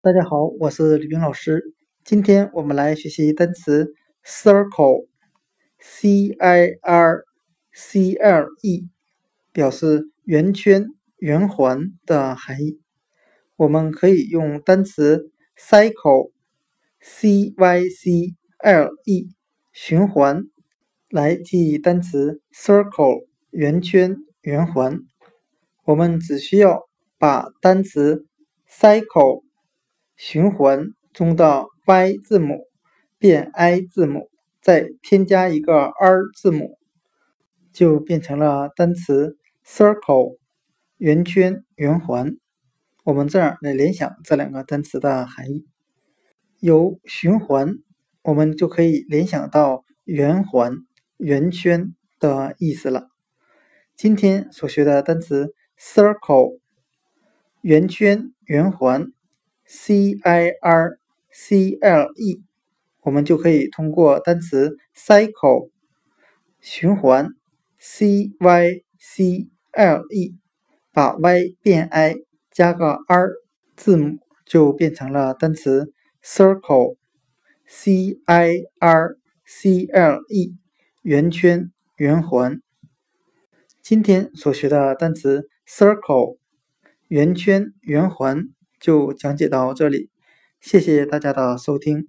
大家好，我是吕冰老师。今天我们来学习单词 circle，c i r c l e，表示圆圈、圆环的含义。我们可以用单词 cycle，c y c l e，循环来记忆单词 circle，圆圈、圆环。我们只需要把单词 cycle 循环中的 y 字母变 i 字母，再添加一个 r 字母，就变成了单词 circle 圆圈圆环。我们这样来联想这两个单词的含义：由循环，我们就可以联想到圆环、圆圈的意思了。今天所学的单词 circle 圆圈圆环。C i r c l e，我们就可以通过单词 cycle 循环 c y c l e，把 y 变 i 加个 r 字母，就变成了单词 circle c i r c l e 圆圈圆环。今天所学的单词 circle 圆圈圆环。就讲解到这里，谢谢大家的收听。